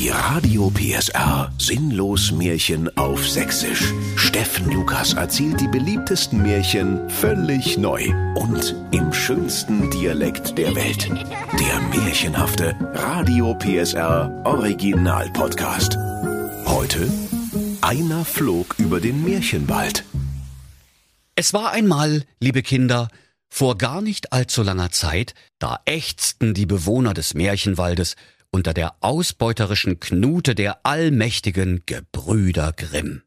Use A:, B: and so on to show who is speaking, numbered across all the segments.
A: Die Radio PSR Sinnlos Märchen auf Sächsisch. Steffen Lukas erzählt die beliebtesten Märchen völlig neu und im schönsten Dialekt der Welt. Der märchenhafte Radio PSR Original Podcast. Heute einer flog über den Märchenwald.
B: Es war einmal, liebe Kinder, vor gar nicht allzu langer Zeit, da ächzten die Bewohner des Märchenwaldes unter der ausbeuterischen Knute der allmächtigen Gebrüder Grimm.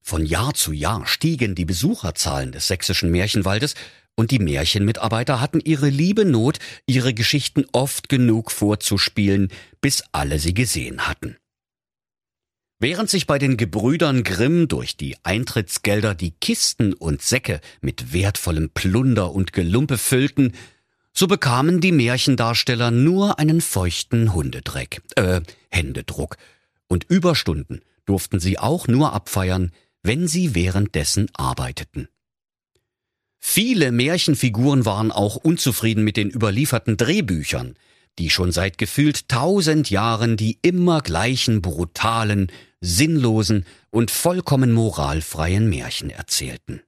B: Von Jahr zu Jahr stiegen die Besucherzahlen des sächsischen Märchenwaldes, und die Märchenmitarbeiter hatten ihre liebe Not, ihre Geschichten oft genug vorzuspielen, bis alle sie gesehen hatten. Während sich bei den Gebrüdern Grimm durch die Eintrittsgelder die Kisten und Säcke mit wertvollem Plunder und Gelumpe füllten, so bekamen die Märchendarsteller nur einen feuchten Hundedreck, äh, Händedruck. Und Überstunden durften sie auch nur abfeiern, wenn sie währenddessen arbeiteten. Viele Märchenfiguren waren auch unzufrieden mit den überlieferten Drehbüchern, die schon seit gefühlt tausend Jahren die immer gleichen brutalen, sinnlosen und vollkommen moralfreien Märchen erzählten.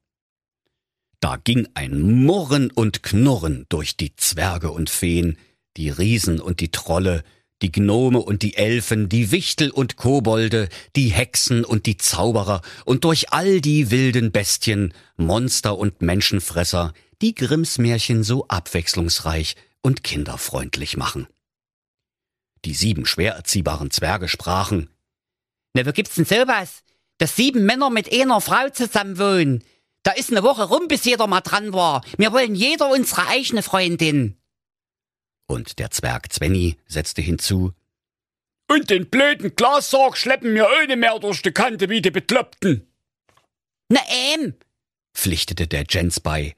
B: Da ging ein Murren und Knurren durch die Zwerge und Feen, die Riesen und die Trolle, die Gnome und die Elfen, die Wichtel und Kobolde, die Hexen und die Zauberer und durch all die wilden Bestien, Monster und Menschenfresser, die Grimms Märchen so abwechslungsreich und kinderfreundlich machen. Die sieben schwer erziehbaren Zwerge sprachen,
C: Na, wo gibt's denn sowas? Dass sieben Männer mit einer Frau zusammenwohnen. Da ist eine Woche rum, bis jeder mal dran war. Wir wollen jeder unsere eigene Freundin.
B: Und der Zwerg Zwenny setzte hinzu,
D: Und den blöden Glassarg schleppen wir ohne mehr durch die Kante wie die Bekloppten.
C: Na ähm,
B: pflichtete der Jens bei.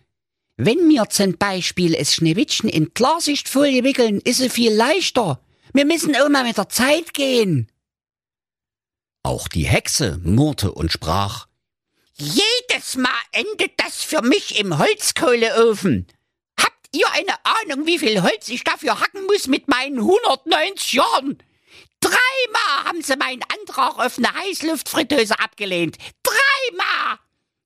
C: wenn wir zum Beispiel es Schneewittchen in Klarsichtfolie wickeln, ist es viel leichter. Wir müssen auch mal mit der Zeit gehen.
B: Auch die Hexe murrte und sprach,
C: Jedes Mal endet das für mich im Holzkohleofen. Habt ihr eine Ahnung, wie viel Holz ich dafür hacken muss mit meinen 190 Jahren? Dreimal haben sie meinen Antrag auf eine Heißluftfritteuse abgelehnt. Dreimal!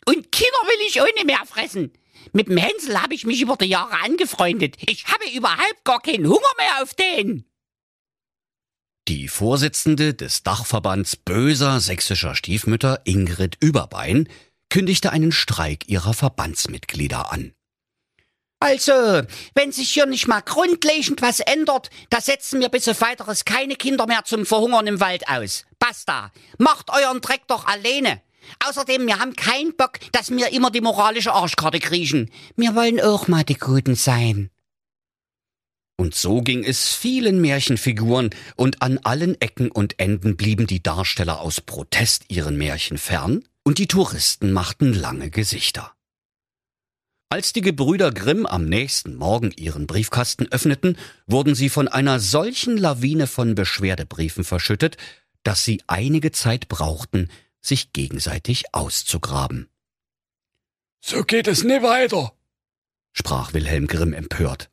C: Und Kinder will ich ohne mehr fressen. Mit dem Hänsel habe ich mich über die Jahre angefreundet. Ich habe überhaupt gar keinen Hunger mehr auf den.
B: Die Vorsitzende des Dachverbands böser sächsischer Stiefmütter, Ingrid Überbein, kündigte einen Streik ihrer Verbandsmitglieder an.
C: Also, wenn sich hier nicht mal grundlegend was ändert, da setzen wir bis auf weiteres keine Kinder mehr zum Verhungern im Wald aus. Basta. Macht euren Dreck doch alleine. Außerdem, wir haben keinen Bock, dass wir immer die moralische Arschkarte kriechen. Wir wollen auch mal die Guten sein.
B: Und so ging es vielen Märchenfiguren, und an allen Ecken und Enden blieben die Darsteller aus Protest ihren Märchen fern, und die Touristen machten lange Gesichter. Als die Gebrüder Grimm am nächsten Morgen ihren Briefkasten öffneten, wurden sie von einer solchen Lawine von Beschwerdebriefen verschüttet, dass sie einige Zeit brauchten, sich gegenseitig auszugraben.
D: So geht es nie weiter.
B: sprach Wilhelm Grimm empört.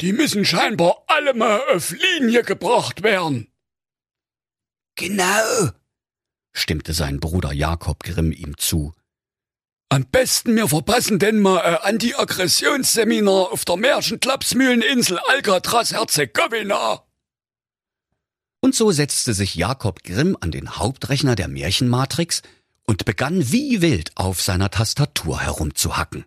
D: Die müssen scheinbar alle mal auf Linie gebracht werden.
C: Genau.
B: Stimmte sein Bruder Jakob Grimm ihm zu.
D: Am besten wir verpassen denn mal ein Anti-Aggressionsseminar auf der Märchenklapsmühleninsel Alcatraz-Herzegowina.
B: Und so setzte sich Jakob Grimm an den Hauptrechner der Märchenmatrix und begann wie wild auf seiner Tastatur herumzuhacken.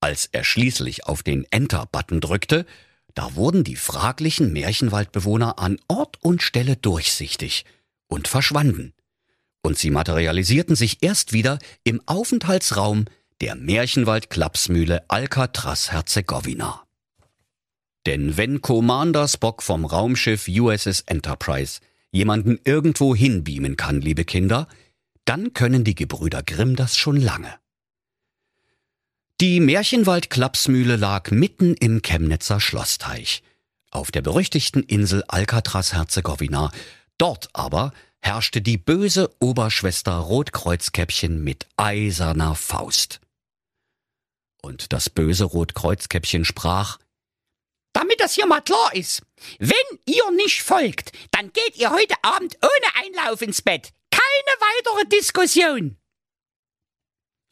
B: Als er schließlich auf den Enter-Button drückte, da wurden die fraglichen Märchenwaldbewohner an Ort und Stelle durchsichtig und verschwanden. Und sie materialisierten sich erst wieder im Aufenthaltsraum der Märchenwald-Klapsmühle Alcatraz-Herzegowina. Denn wenn Commander Spock vom Raumschiff USS Enterprise jemanden irgendwo hinbeamen kann, liebe Kinder, dann können die Gebrüder Grimm das schon lange. Die Märchenwald-Klapsmühle lag mitten im Chemnitzer Schlossteich, auf der berüchtigten Insel Alcatraz-Herzegowina. Dort aber herrschte die böse Oberschwester Rotkreuzkäppchen mit eiserner Faust. Und das böse Rotkreuzkäppchen sprach,
C: damit das hier mal klar ist. Wenn ihr nicht folgt, dann geht ihr heute Abend ohne Einlauf ins Bett. Keine weitere Diskussion.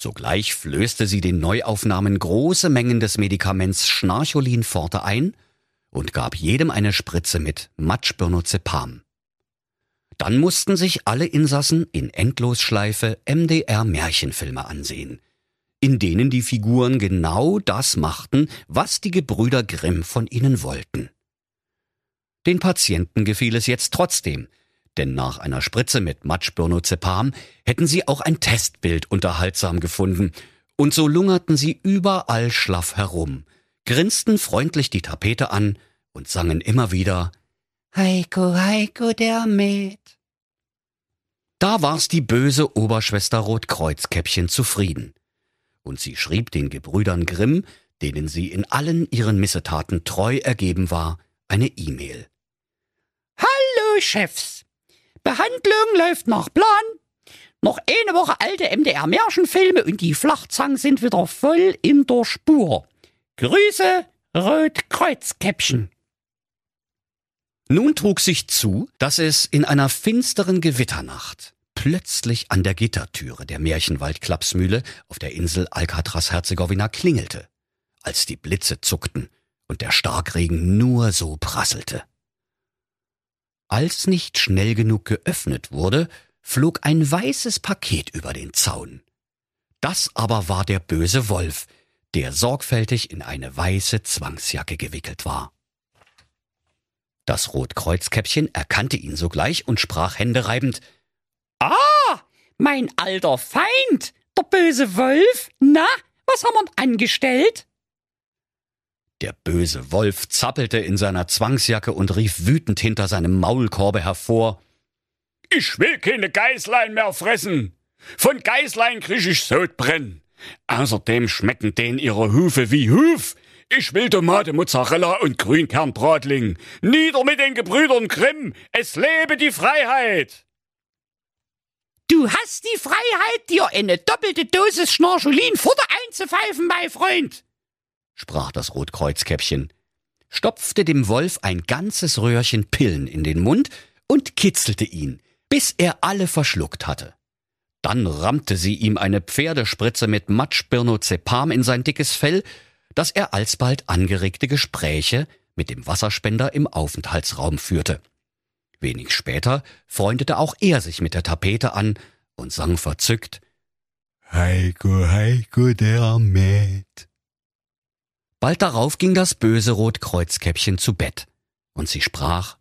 B: Sogleich flößte sie den Neuaufnahmen große Mengen des Medikaments Schnarcholin Forte ein und gab jedem eine Spritze mit Matschbirnozepam. Dann mussten sich alle Insassen in Endlosschleife MDR-Märchenfilme ansehen, in denen die Figuren genau das machten, was die Gebrüder Grimm von ihnen wollten. Den Patienten gefiel es jetzt trotzdem, denn nach einer Spritze mit Matschbirnozepam hätten sie auch ein Testbild unterhaltsam gefunden, und so lungerten sie überall schlaff herum, grinsten freundlich die Tapete an und sangen immer wieder Heiko, Heiko, der Met. Da war's die böse Oberschwester Rotkreuzkäppchen zufrieden. Und sie schrieb den Gebrüdern Grimm, denen sie in allen ihren Missetaten treu ergeben war, eine E-Mail.
C: Hallo, Chefs. Behandlung läuft nach Plan. Noch eine Woche alte MDR-Märchenfilme und die Flachzangen sind wieder voll in der Spur. Grüße, Rotkreuzkäppchen.
B: Nun trug sich zu, dass es in einer finsteren Gewitternacht plötzlich an der Gittertüre der Märchenwald-Klapsmühle auf der Insel Alcatraz-Herzegowina klingelte, als die Blitze zuckten und der Starkregen nur so prasselte. Als nicht schnell genug geöffnet wurde, flog ein weißes Paket über den Zaun. Das aber war der böse Wolf, der sorgfältig in eine weiße Zwangsjacke gewickelt war. Das Rotkreuzkäppchen erkannte ihn sogleich und sprach händereibend
C: Ah, mein alter Feind, der böse Wolf. Na, was haben wir angestellt?
B: Der böse Wolf zappelte in seiner Zwangsjacke und rief wütend hinter seinem Maulkorbe hervor
D: Ich will keine Geißlein mehr fressen. Von Geißlein krieg ich Sodbrenn. Außerdem schmecken denen ihre Hufe wie Huf. Ich will Tomate, Mozzarella und Grünkernbratling. Nieder mit den Gebrüdern Grimm. Es lebe die Freiheit.
C: Du hast die Freiheit, dir eine doppelte Dosis Schnarcholin Futter einzupfeifen, mein Freund,
B: sprach das Rotkreuzkäppchen, stopfte dem Wolf ein ganzes Röhrchen Pillen in den Mund und kitzelte ihn, bis er alle verschluckt hatte. Dann rammte sie ihm eine Pferdespritze mit Matschbirnozepam in sein dickes Fell dass er alsbald angeregte Gespräche mit dem Wasserspender im Aufenthaltsraum führte. Wenig später freundete auch er sich mit der Tapete an und sang verzückt Heiko, Heiko, der mäht. Bald darauf ging das böse Rotkreuzkäppchen zu Bett, und sie sprach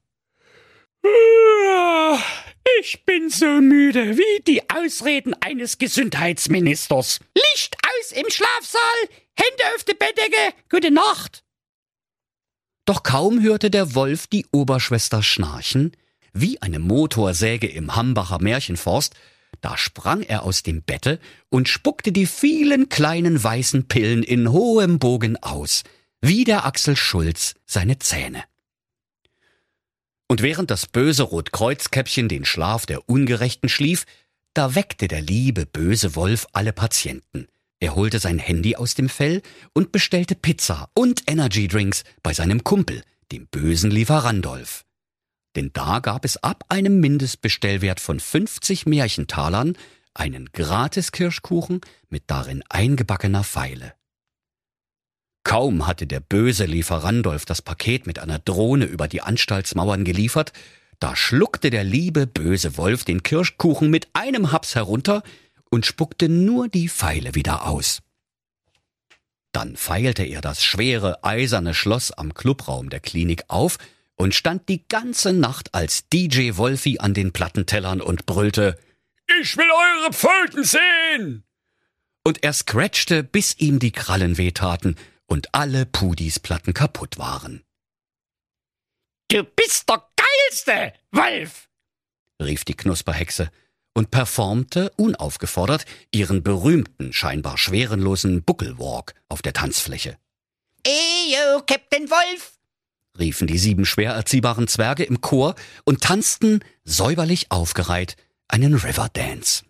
C: Ich bin so müde wie die Ausreden eines Gesundheitsministers. Licht aus im Schlafsaal, Hände auf die Bettdecke, gute Nacht.
B: Doch kaum hörte der Wolf die Oberschwester schnarchen, wie eine Motorsäge im Hambacher Märchenforst, da sprang er aus dem Bette und spuckte die vielen kleinen weißen Pillen in hohem Bogen aus, wie der Axel Schulz seine Zähne. Und während das böse Rotkreuzkäppchen den Schlaf der Ungerechten schlief, da weckte der liebe böse Wolf alle Patienten – er holte sein Handy aus dem Fell und bestellte Pizza und Energydrinks bei seinem Kumpel, dem bösen Lieferandolf. Denn da gab es ab einem Mindestbestellwert von 50 Märchentalern einen Gratis-Kirschkuchen mit darin eingebackener Feile. Kaum hatte der böse Lieferandolf das Paket mit einer Drohne über die Anstaltsmauern geliefert, da schluckte der liebe böse Wolf den Kirschkuchen mit einem Haps herunter und spuckte nur die Pfeile wieder aus. Dann feilte er das schwere, eiserne Schloss am Clubraum der Klinik auf und stand die ganze Nacht als DJ Wolfi an den Plattentellern und brüllte
D: Ich will eure Pfoten sehen!
B: Und er scratchte, bis ihm die Krallen wehtaten und alle Pudis Platten kaputt waren.
C: Du bist der Geilste, Wolf!
B: rief die Knusperhexe und performte unaufgefordert ihren berühmten, scheinbar schwerenlosen Buckelwalk auf der Tanzfläche.
C: Eyo, Captain Wolf!
B: riefen die sieben schwer erziehbaren Zwerge im Chor und tanzten, säuberlich aufgereiht, einen Riverdance.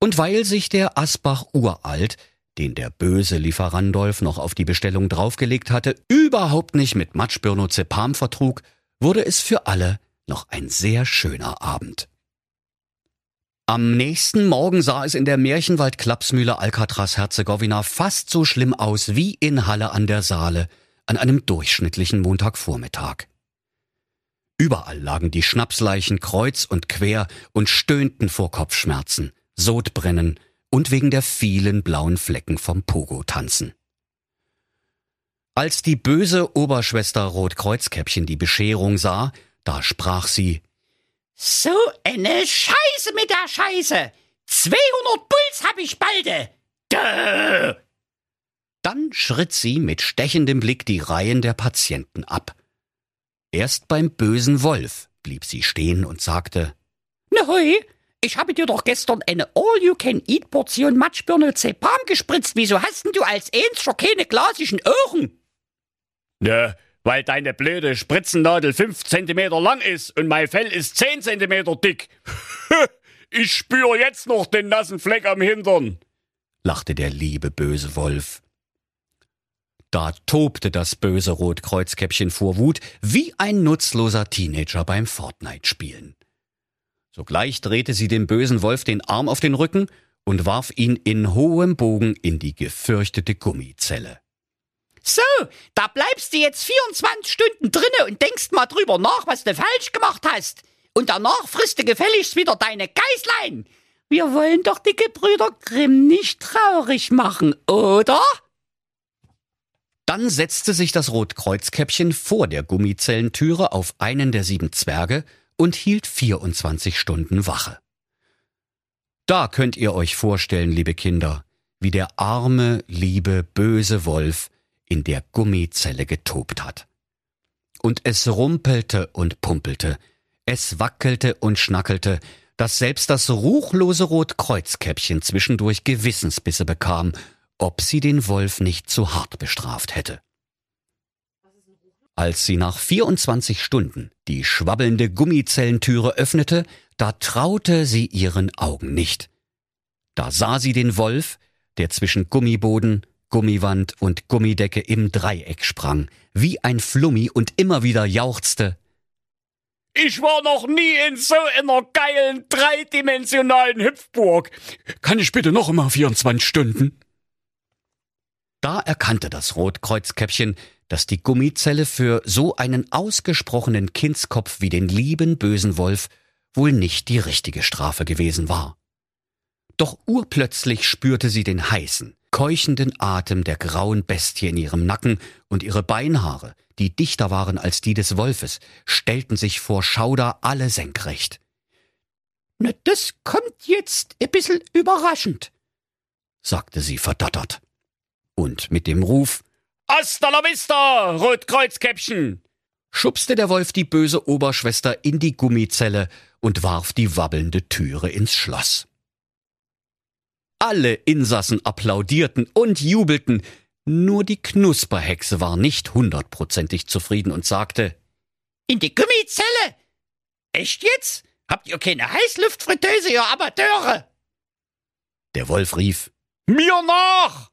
B: Und weil sich der Asbach uralt, den der böse Lieferandolf noch auf die Bestellung draufgelegt hatte, überhaupt nicht mit Matschbirnozepam vertrug, wurde es für alle noch ein sehr schöner Abend. Am nächsten Morgen sah es in der Märchenwald-Klapsmühle Alcatraz-Herzegowina fast so schlimm aus wie in Halle an der Saale an einem durchschnittlichen Montagvormittag. Überall lagen die Schnapsleichen kreuz und quer und stöhnten vor Kopfschmerzen, Sodbrennen und wegen der vielen blauen Flecken vom Pogo-Tanzen. Als die böse Oberschwester Rotkreuzkäppchen die Bescherung sah, da sprach sie
C: So eine Scheiße mit der Scheiße! 200 Puls hab ich balde! Dö!
B: Dann schritt sie mit stechendem Blick die Reihen der Patienten ab. Erst beim bösen Wolf blieb sie stehen und sagte
C: Na hoi, ich habe dir doch gestern eine All-You-Can-Eat-Portion Matschbirne Zepam gespritzt. Wieso hast denn du als eins schon keine glasigen Ohren?
D: Ne, weil deine blöde Spritzennadel fünf Zentimeter lang ist und mein Fell ist zehn Zentimeter dick. ich spüre jetzt noch den nassen Fleck am Hintern,
B: lachte der liebe böse Wolf. Da tobte das böse Rotkreuzkäppchen vor Wut wie ein nutzloser Teenager beim Fortnite-Spielen. Sogleich drehte sie dem bösen Wolf den Arm auf den Rücken und warf ihn in hohem Bogen in die gefürchtete Gummizelle.
C: So, da bleibst du jetzt 24 Stunden drinne und denkst mal drüber nach, was du falsch gemacht hast. Und danach frisst du gefälligst wieder deine Geißlein. Wir wollen doch die Gebrüder Grimm nicht traurig machen, oder?
B: Dann setzte sich das Rotkreuzkäppchen vor der Gummizellentüre auf einen der sieben Zwerge und hielt 24 Stunden Wache. Da könnt ihr euch vorstellen, liebe Kinder, wie der arme, liebe, böse Wolf in der Gummizelle getobt hat. Und es rumpelte und pumpelte, es wackelte und schnackelte, dass selbst das ruchlose Rotkreuzkäppchen zwischendurch Gewissensbisse bekam ob sie den Wolf nicht zu hart bestraft hätte. Als sie nach 24 Stunden die schwabbelnde Gummizellentüre öffnete, da traute sie ihren Augen nicht. Da sah sie den Wolf, der zwischen Gummiboden, Gummiwand und Gummidecke im Dreieck sprang, wie ein Flummi und immer wieder jauchzte.
D: Ich war noch nie in so einer geilen dreidimensionalen Hüpfburg. Kann ich bitte noch immer 24 Stunden?
B: Da erkannte das Rotkreuzkäppchen, dass die Gummizelle für so einen ausgesprochenen Kindskopf wie den lieben bösen Wolf wohl nicht die richtige Strafe gewesen war. Doch urplötzlich spürte sie den heißen, keuchenden Atem der grauen Bestie in ihrem Nacken und ihre Beinhaare, die dichter waren als die des Wolfes, stellten sich vor Schauder alle senkrecht.
C: Na, das kommt jetzt ein bisschen überraschend,
B: sagte sie verdattert und mit dem Ruf
D: Hasta la vista, Rotkreuzkäppchen!
B: schubste der Wolf die böse Oberschwester in die Gummizelle und warf die wabbelnde Türe ins Schloss. Alle Insassen applaudierten und jubelten, nur die Knusperhexe war nicht hundertprozentig zufrieden und sagte
C: In die Gummizelle? Echt jetzt? Habt ihr keine Heißluftfritteuse, ihr Amateure?
B: Der Wolf rief
D: Mir nach!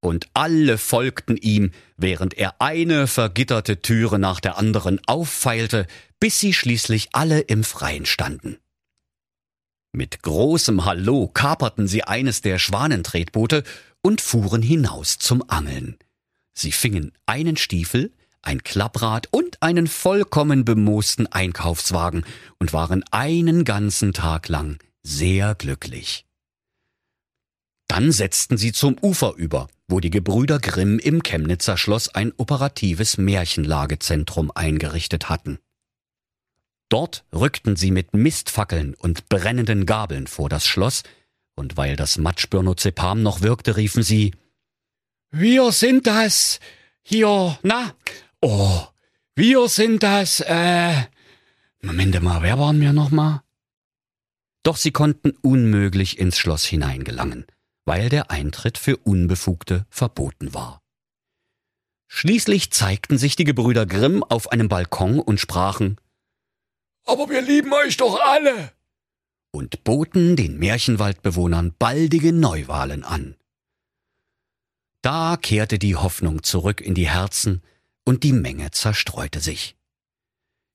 B: und alle folgten ihm, während er eine vergitterte Türe nach der anderen auffeilte, bis sie schließlich alle im Freien standen. Mit großem Hallo kaperten sie eines der Schwanentretboote und fuhren hinaus zum Angeln. Sie fingen einen Stiefel, ein Klapprad und einen vollkommen bemoosten Einkaufswagen und waren einen ganzen Tag lang sehr glücklich. Dann setzten sie zum Ufer über, wo die Gebrüder Grimm im Chemnitzer Schloss ein operatives Märchenlagezentrum eingerichtet hatten. Dort rückten sie mit Mistfackeln und brennenden Gabeln vor das Schloss, und weil das Matschbirnozepam noch wirkte, riefen sie Wir sind das. Hier, na? Oh, wir sind das, äh. Moment mal, wer waren wir noch mal? Doch sie konnten unmöglich ins Schloss hineingelangen weil der Eintritt für Unbefugte verboten war. Schließlich zeigten sich die Gebrüder Grimm auf einem Balkon und sprachen
D: Aber wir lieben euch doch alle
B: und boten den Märchenwaldbewohnern baldige Neuwahlen an. Da kehrte die Hoffnung zurück in die Herzen und die Menge zerstreute sich.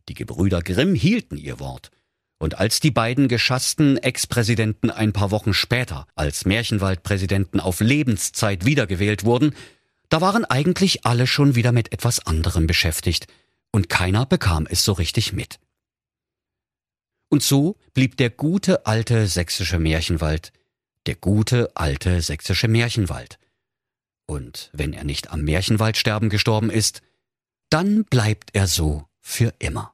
B: Die Gebrüder Grimm hielten ihr Wort. Und als die beiden geschassten Ex-Präsidenten ein paar Wochen später als Märchenwaldpräsidenten auf Lebenszeit wiedergewählt wurden, da waren eigentlich alle schon wieder mit etwas anderem beschäftigt, und keiner bekam es so richtig mit. Und so blieb der gute alte sächsische Märchenwald der gute alte sächsische Märchenwald. Und wenn er nicht am Märchenwaldsterben gestorben ist, dann bleibt er so für immer.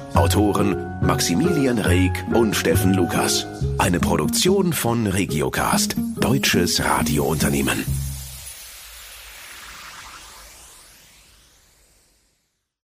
A: Autoren Maximilian Reg und Steffen Lukas. Eine Produktion von Regiocast, deutsches Radiounternehmen.